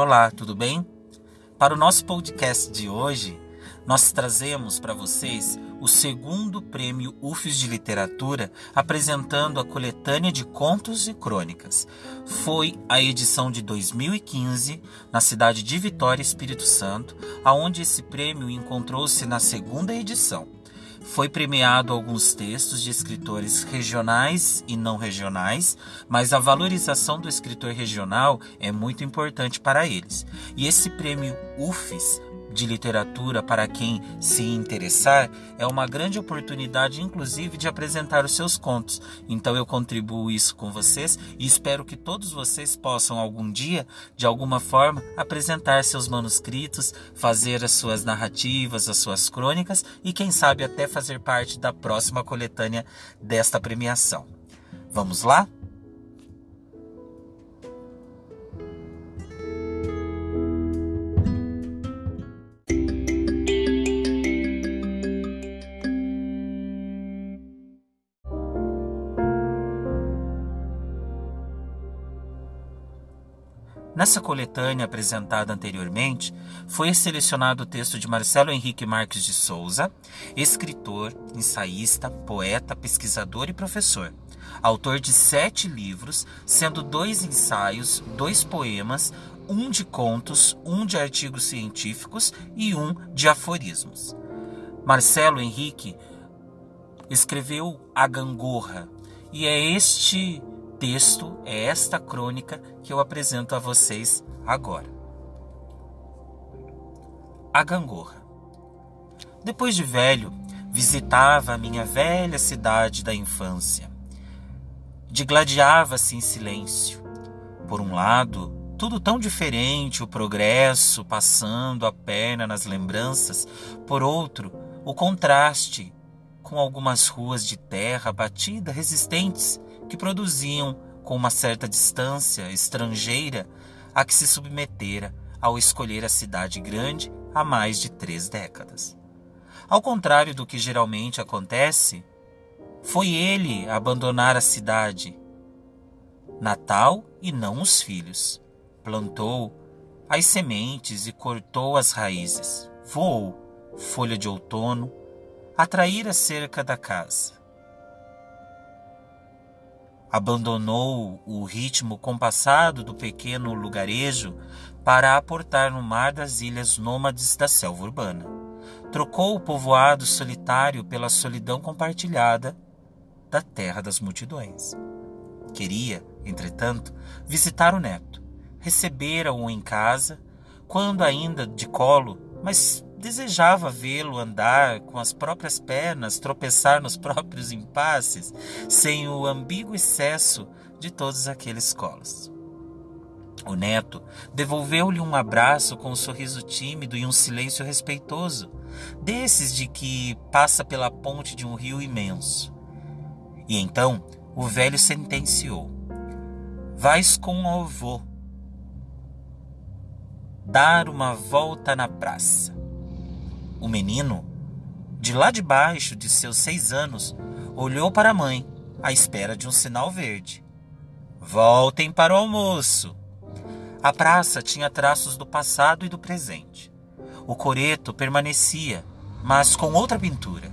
Olá, tudo bem? Para o nosso podcast de hoje, nós trazemos para vocês o segundo prêmio UFES de Literatura, apresentando a coletânea de contos e crônicas. Foi a edição de 2015, na cidade de Vitória, Espírito Santo, aonde esse prêmio encontrou-se na segunda edição. Foi premiado alguns textos de escritores regionais e não regionais, mas a valorização do escritor regional é muito importante para eles. E esse prêmio UFES de literatura para quem se interessar é uma grande oportunidade, inclusive, de apresentar os seus contos. Então eu contribuo isso com vocês e espero que todos vocês possam algum dia, de alguma forma, apresentar seus manuscritos, fazer as suas narrativas, as suas crônicas e quem sabe até fazer parte da próxima coletânea desta premiação. Vamos lá? Nessa coletânea apresentada anteriormente, foi selecionado o texto de Marcelo Henrique Marques de Souza, escritor, ensaísta, poeta, pesquisador e professor. Autor de sete livros, sendo dois ensaios, dois poemas, um de contos, um de artigos científicos e um de aforismos. Marcelo Henrique escreveu A Gangorra, e é este texto, é esta crônica que eu apresento a vocês agora. A Gangorra. Depois de velho, visitava a minha velha cidade da infância. Digladiava-se em silêncio. Por um lado, tudo tão diferente, o progresso passando a perna nas lembranças. Por outro, o contraste com algumas ruas de terra batida resistentes que produziam, com uma certa distância estrangeira, a que se submetera ao escolher a cidade grande há mais de três décadas. Ao contrário do que geralmente acontece, foi ele abandonar a cidade natal e não os filhos. Plantou as sementes e cortou as raízes. Voou, folha de outono, atrair a cerca da casa abandonou o ritmo compassado do pequeno lugarejo para aportar no mar das ilhas nômades da selva urbana. Trocou o povoado solitário pela solidão compartilhada da terra das multidões. Queria, entretanto, visitar o neto. Recebera-o em casa, quando ainda de colo, mas desejava vê-lo andar com as próprias pernas, tropeçar nos próprios impasses, sem o ambíguo excesso de todos aqueles colos. O neto devolveu-lhe um abraço com um sorriso tímido e um silêncio respeitoso, desses de que passa pela ponte de um rio imenso. E então o velho sentenciou: Vais com o avô dar uma volta na praça. O menino, de lá de baixo de seus seis anos, olhou para a mãe, à espera de um sinal verde. Voltem para o almoço. A praça tinha traços do passado e do presente. O coreto permanecia, mas com outra pintura.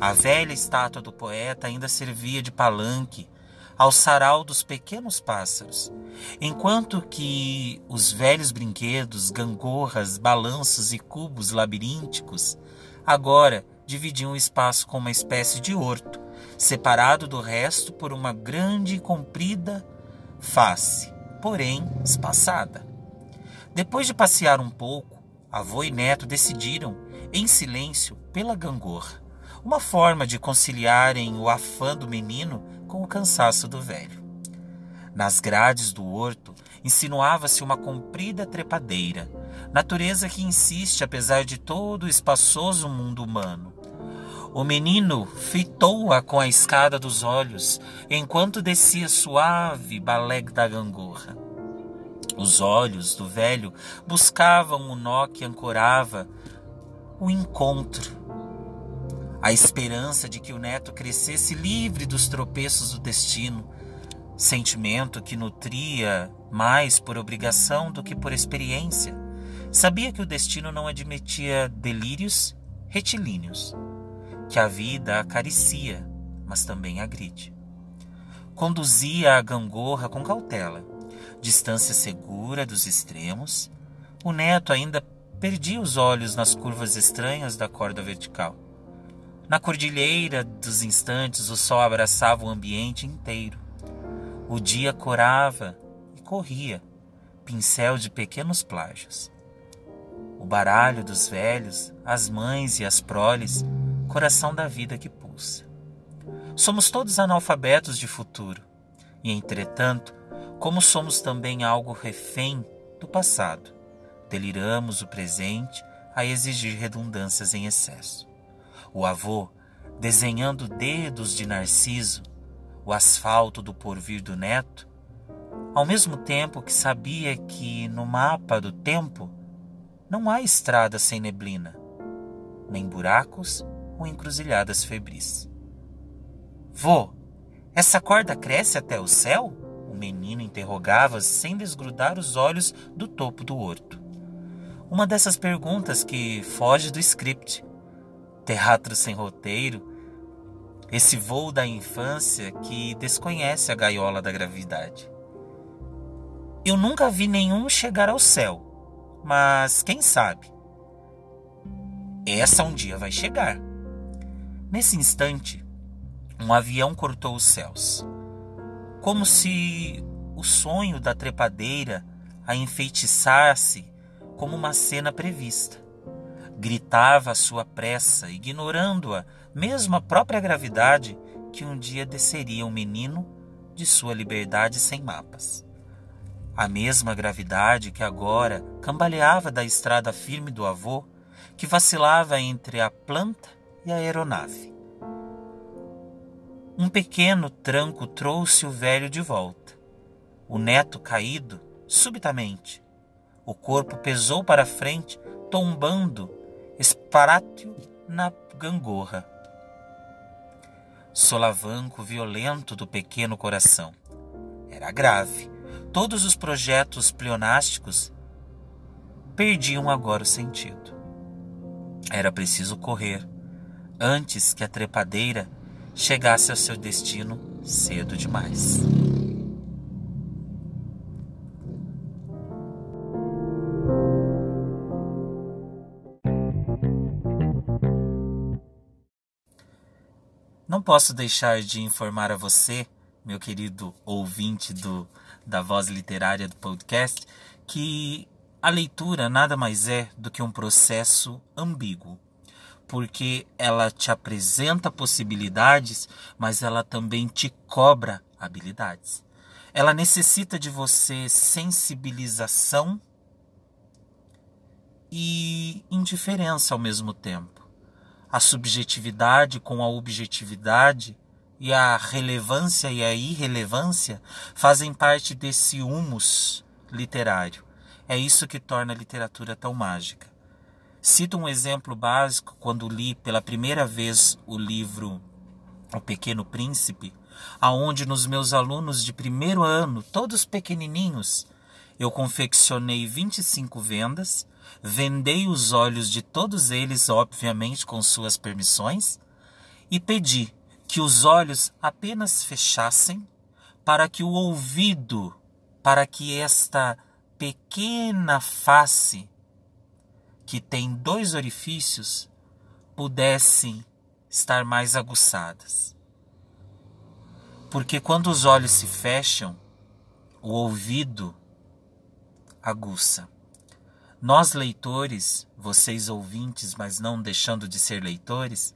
A velha estátua do poeta ainda servia de palanque ao sarau dos pequenos pássaros, enquanto que os velhos brinquedos, gangorras, balanços e cubos labirínticos agora dividiam o espaço com uma espécie de horto, separado do resto por uma grande e comprida face, porém espaçada. Depois de passear um pouco, avô e neto decidiram, em silêncio, pela gangorra, uma forma de conciliarem o afã do menino com o cansaço do velho. Nas grades do horto insinuava-se uma comprida trepadeira, natureza que insiste apesar de todo o espaçoso mundo humano. O menino fitou-a com a escada dos olhos enquanto descia suave balé da gangorra. Os olhos do velho buscavam o nó que ancorava o encontro a esperança de que o neto crescesse livre dos tropeços do destino, sentimento que nutria mais por obrigação do que por experiência. Sabia que o destino não admitia delírios retilíneos, que a vida acaricia, mas também agride. Conduzia a gangorra com cautela, distância segura dos extremos. O neto ainda perdia os olhos nas curvas estranhas da corda vertical. Na cordilheira dos instantes, o sol abraçava o ambiente inteiro. O dia corava e corria, pincel de pequenos plágios. O baralho dos velhos, as mães e as proles, coração da vida que pulsa. Somos todos analfabetos de futuro, e entretanto, como somos também algo refém do passado, deliramos o presente a exigir redundâncias em excesso. O avô, desenhando dedos de narciso, o asfalto do porvir do neto, ao mesmo tempo que sabia que no mapa do tempo não há estrada sem neblina, nem buracos ou encruzilhadas febris. Vô, essa corda cresce até o céu? O menino interrogava sem desgrudar os olhos do topo do horto. Uma dessas perguntas que foge do script. Teatro sem roteiro, esse voo da infância que desconhece a gaiola da gravidade. Eu nunca vi nenhum chegar ao céu, mas quem sabe? Essa um dia vai chegar. Nesse instante, um avião cortou os céus, como se o sonho da trepadeira a enfeitiçasse como uma cena prevista. Gritava a sua pressa, ignorando-a mesmo a própria gravidade, que um dia desceria um menino de sua liberdade sem mapas. A mesma gravidade que agora cambaleava da estrada firme do avô, que vacilava entre a planta e a aeronave. Um pequeno tranco trouxe o velho de volta. O neto caído, subitamente. O corpo pesou para frente, tombando, esparáteo na gangorra solavanco violento do pequeno coração. Era grave. Todos os projetos pleonásticos perdiam agora o sentido. Era preciso correr antes que a trepadeira chegasse ao seu destino cedo demais. Posso deixar de informar a você, meu querido ouvinte do, da voz literária do podcast, que a leitura nada mais é do que um processo ambíguo, porque ela te apresenta possibilidades, mas ela também te cobra habilidades. Ela necessita de você sensibilização e indiferença ao mesmo tempo a subjetividade com a objetividade e a relevância e a irrelevância fazem parte desse humus literário. É isso que torna a literatura tão mágica. Cito um exemplo básico quando li pela primeira vez o livro O Pequeno Príncipe, aonde nos meus alunos de primeiro ano, todos pequenininhos, eu confeccionei 25 vendas vendei os olhos de todos eles, obviamente com suas permissões, e pedi que os olhos apenas fechassem para que o ouvido, para que esta pequena face, que tem dois orifícios, pudessem estar mais aguçadas. Porque quando os olhos se fecham, o ouvido aguça. Nós, leitores, vocês ouvintes, mas não deixando de ser leitores,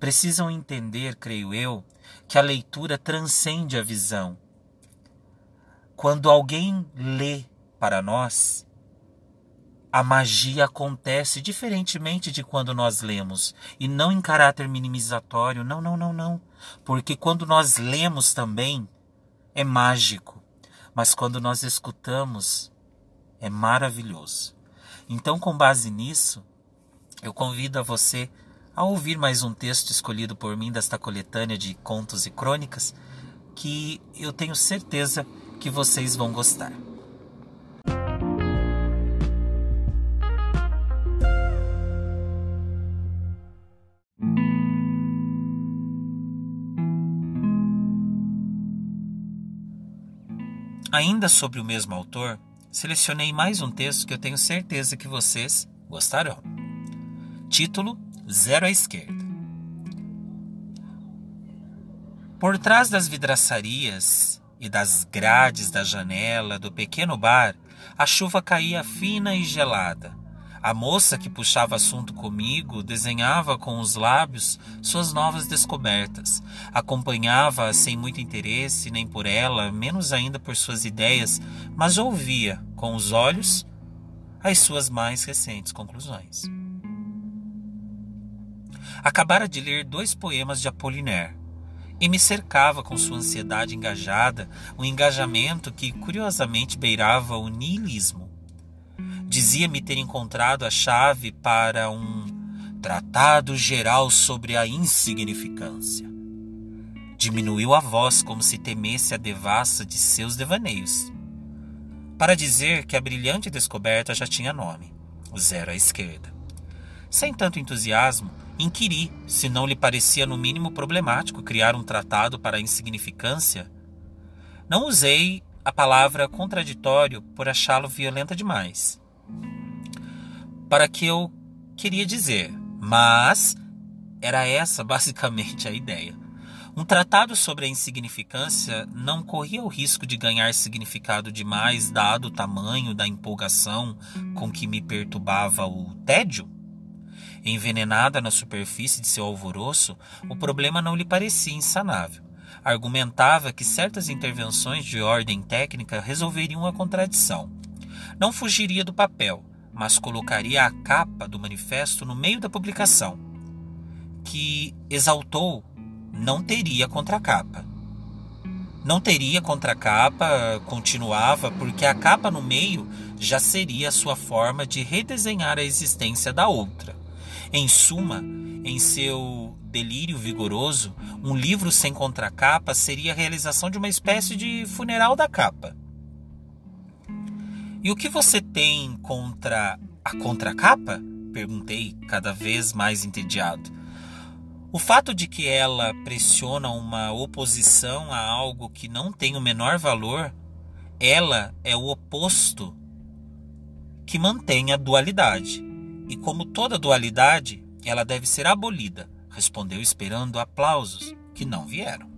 precisam entender, creio eu, que a leitura transcende a visão. Quando alguém lê para nós, a magia acontece diferentemente de quando nós lemos, e não em caráter minimizatório, não, não, não, não. Porque quando nós lemos também, é mágico, mas quando nós escutamos, é maravilhoso. Então, com base nisso, eu convido a você a ouvir mais um texto escolhido por mim desta coletânea de contos e crônicas, que eu tenho certeza que vocês vão gostar. Ainda sobre o mesmo autor, selecionei mais um texto que eu tenho certeza que vocês gostarão. Título: Zero à Esquerda. Por trás das vidraçarias e das grades da janela do pequeno bar, a chuva caía fina e gelada. A moça que puxava assunto comigo desenhava com os lábios suas novas descobertas. Acompanhava-a sem muito interesse, nem por ela, menos ainda por suas ideias, mas ouvia, com os olhos, as suas mais recentes conclusões. Acabara de ler dois poemas de Apollinaire e me cercava com sua ansiedade engajada, um engajamento que curiosamente beirava o niilismo. Dizia-me ter encontrado a chave para um tratado geral sobre a insignificância. Diminuiu a voz como se temesse a devassa de seus devaneios. Para dizer que a brilhante descoberta já tinha nome: Zero à esquerda. Sem tanto entusiasmo, Inquiri se não lhe parecia no mínimo problemático criar um tratado para a insignificância. Não usei a palavra contraditório por achá-lo violenta demais. Para que eu queria dizer, mas era essa basicamente a ideia. Um tratado sobre a insignificância não corria o risco de ganhar significado demais, dado o tamanho da empolgação com que me perturbava o tédio? Envenenada na superfície de seu alvoroço, o problema não lhe parecia insanável. Argumentava que certas intervenções de ordem técnica resolveriam a contradição. Não fugiria do papel, mas colocaria a capa do manifesto no meio da publicação, que exaltou não teria contracapa. Não teria contracapa, continuava, porque a capa no meio já seria a sua forma de redesenhar a existência da outra. Em suma, em seu delírio vigoroso, um livro sem contracapa seria a realização de uma espécie de funeral da capa. E o que você tem contra a contracapa? Perguntei, cada vez mais entediado. O fato de que ela pressiona uma oposição a algo que não tem o menor valor, ela é o oposto que mantém a dualidade. E como toda dualidade, ela deve ser abolida, respondeu esperando aplausos que não vieram.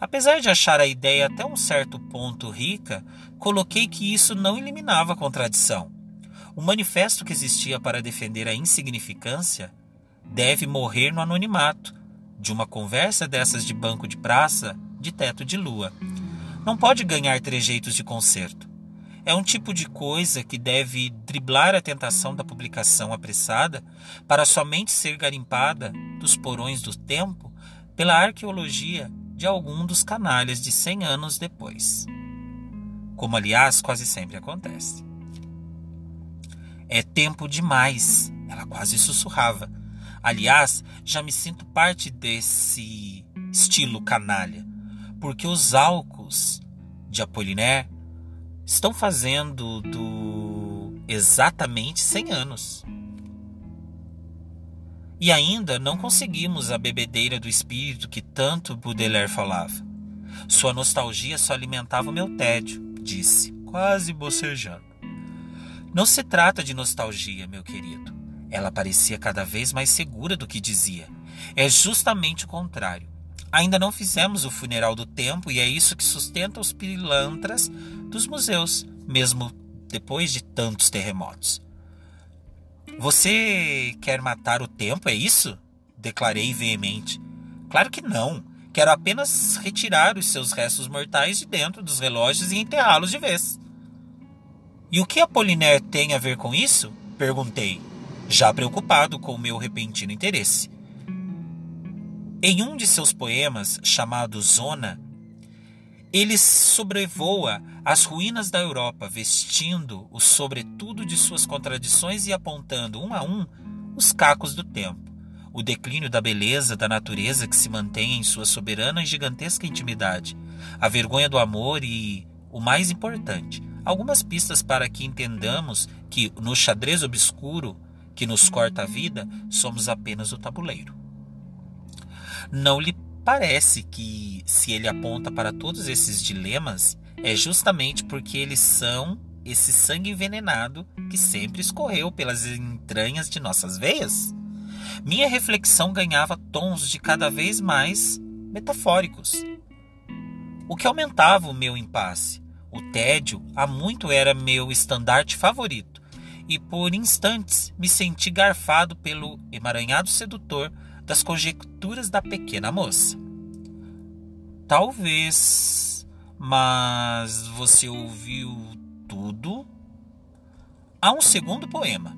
Apesar de achar a ideia até um certo ponto rica, coloquei que isso não eliminava a contradição. O manifesto que existia para defender a insignificância deve morrer no anonimato de uma conversa dessas de banco de praça de teto de lua. Não pode ganhar trejeitos de concerto é um tipo de coisa que deve driblar a tentação da publicação apressada para somente ser garimpada dos porões do tempo pela arqueologia de algum dos canalhas de cem anos depois. Como, aliás, quase sempre acontece. É tempo demais, ela quase sussurrava. Aliás, já me sinto parte desse estilo canalha, porque os álcools de Apollinaire estão fazendo do exatamente 100 anos. E ainda não conseguimos a bebedeira do espírito que tanto Baudelaire falava. Sua nostalgia só alimentava o meu tédio, disse, quase bocejando. Não se trata de nostalgia, meu querido. Ela parecia cada vez mais segura do que dizia. É justamente o contrário. Ainda não fizemos o funeral do tempo e é isso que sustenta os pilantras dos museus, mesmo depois de tantos terremotos. Você quer matar o tempo, é isso? Declarei veemente. Claro que não. Quero apenas retirar os seus restos mortais de dentro dos relógios e enterrá-los de vez. E o que Apollinaire tem a ver com isso? Perguntei, já preocupado com o meu repentino interesse. Em um de seus poemas, chamado Zona, ele sobrevoa as ruínas da Europa, vestindo o sobretudo de suas contradições e apontando um a um os cacos do tempo, o declínio da beleza da natureza que se mantém em sua soberana e gigantesca intimidade, a vergonha do amor e, o mais importante, algumas pistas para que entendamos que no xadrez obscuro que nos corta a vida, somos apenas o tabuleiro. Não lhe parece que, se ele aponta para todos esses dilemas, é justamente porque eles são esse sangue envenenado que sempre escorreu pelas entranhas de nossas veias? Minha reflexão ganhava tons de cada vez mais metafóricos, o que aumentava o meu impasse. O tédio há muito era meu estandarte favorito, e por instantes me senti garfado pelo emaranhado sedutor das conjecturas da pequena moça. Talvez, mas você ouviu tudo? Há um segundo poema.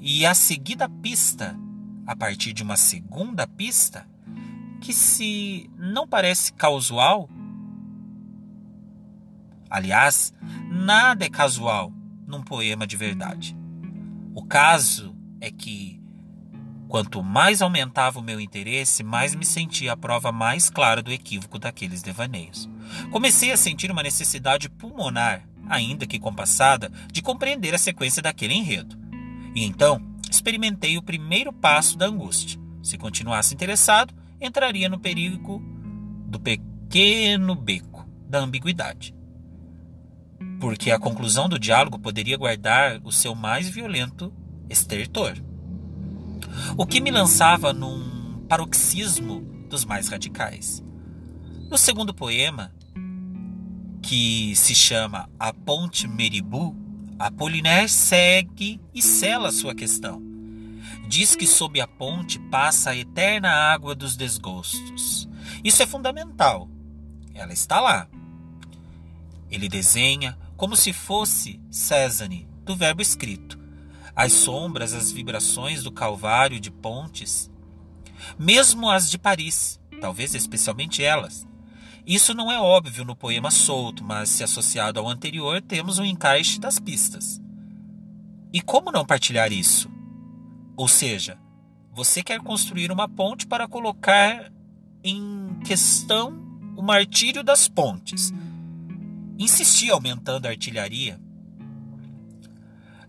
E a seguida pista, a partir de uma segunda pista, que se não parece casual, aliás, nada é casual num poema de verdade. O caso é que Quanto mais aumentava o meu interesse, mais me sentia a prova mais clara do equívoco daqueles devaneios. Comecei a sentir uma necessidade pulmonar, ainda que compassada, de compreender a sequência daquele enredo. E então experimentei o primeiro passo da angústia. Se continuasse interessado, entraria no perigo do pequeno beco da ambiguidade. Porque a conclusão do diálogo poderia guardar o seu mais violento estertor o que me lançava num paroxismo dos mais radicais. No segundo poema, que se chama A Ponte Meribu, Apollinaire segue e sela sua questão. Diz que sob a ponte passa a eterna água dos desgostos. Isso é fundamental. Ela está lá. Ele desenha como se fosse Césane, do verbo escrito, as sombras, as vibrações do Calvário de Pontes, mesmo as de Paris, talvez especialmente elas. Isso não é óbvio no poema solto, mas se associado ao anterior, temos um encaixe das pistas. E como não partilhar isso? Ou seja, você quer construir uma ponte para colocar em questão o martírio das pontes. Insistir aumentando a artilharia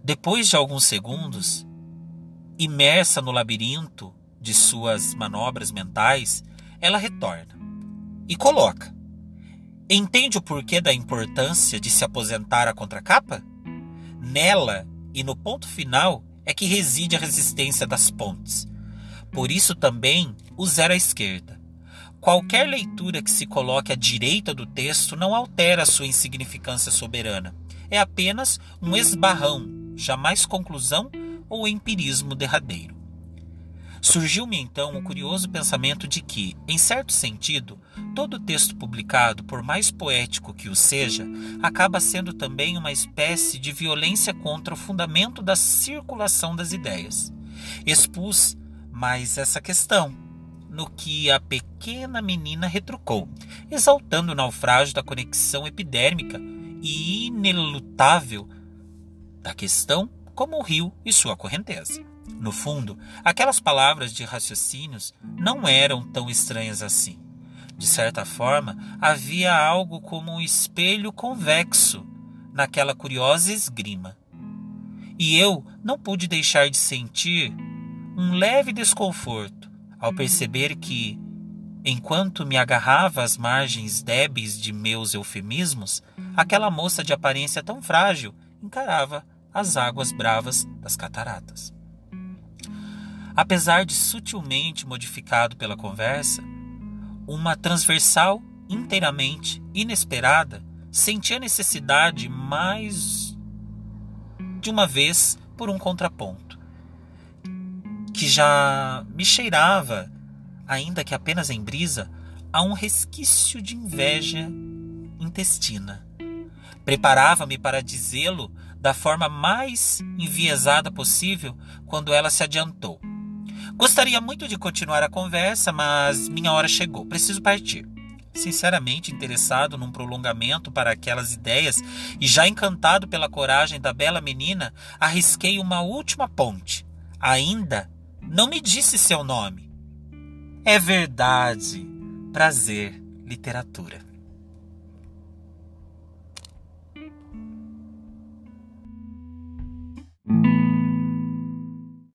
depois de alguns segundos, imersa no labirinto de suas manobras mentais, ela retorna e coloca. Entende o porquê da importância de se aposentar a contracapa? Nela e no ponto final é que reside a resistência das pontes. Por isso também o zero à esquerda. Qualquer leitura que se coloque à direita do texto não altera sua insignificância soberana. É apenas um esbarrão jamais conclusão ou empirismo derradeiro. Surgiu-me então o curioso pensamento de que, em certo sentido, todo texto publicado, por mais poético que o seja, acaba sendo também uma espécie de violência contra o fundamento da circulação das ideias. Expus mais essa questão, no que a pequena menina retrucou, exaltando o naufrágio da conexão epidérmica e inelutável da questão como o rio e sua correnteza. No fundo, aquelas palavras de raciocínios não eram tão estranhas assim. De certa forma, havia algo como um espelho convexo naquela curiosa esgrima. E eu não pude deixar de sentir um leve desconforto ao perceber que, enquanto me agarrava às margens débeis de meus eufemismos, aquela moça de aparência tão frágil encarava as águas bravas das cataratas. Apesar de sutilmente modificado pela conversa, uma transversal inteiramente inesperada sentia necessidade mais de uma vez por um contraponto, que já me cheirava, ainda que apenas em brisa, a um resquício de inveja intestina. Preparava-me para dizê-lo da forma mais enviesada possível quando ela se adiantou. Gostaria muito de continuar a conversa, mas minha hora chegou. Preciso partir. Sinceramente interessado num prolongamento para aquelas ideias e já encantado pela coragem da bela menina, arrisquei uma última ponte, ainda Não me disse seu nome. É verdade. Prazer, literatura.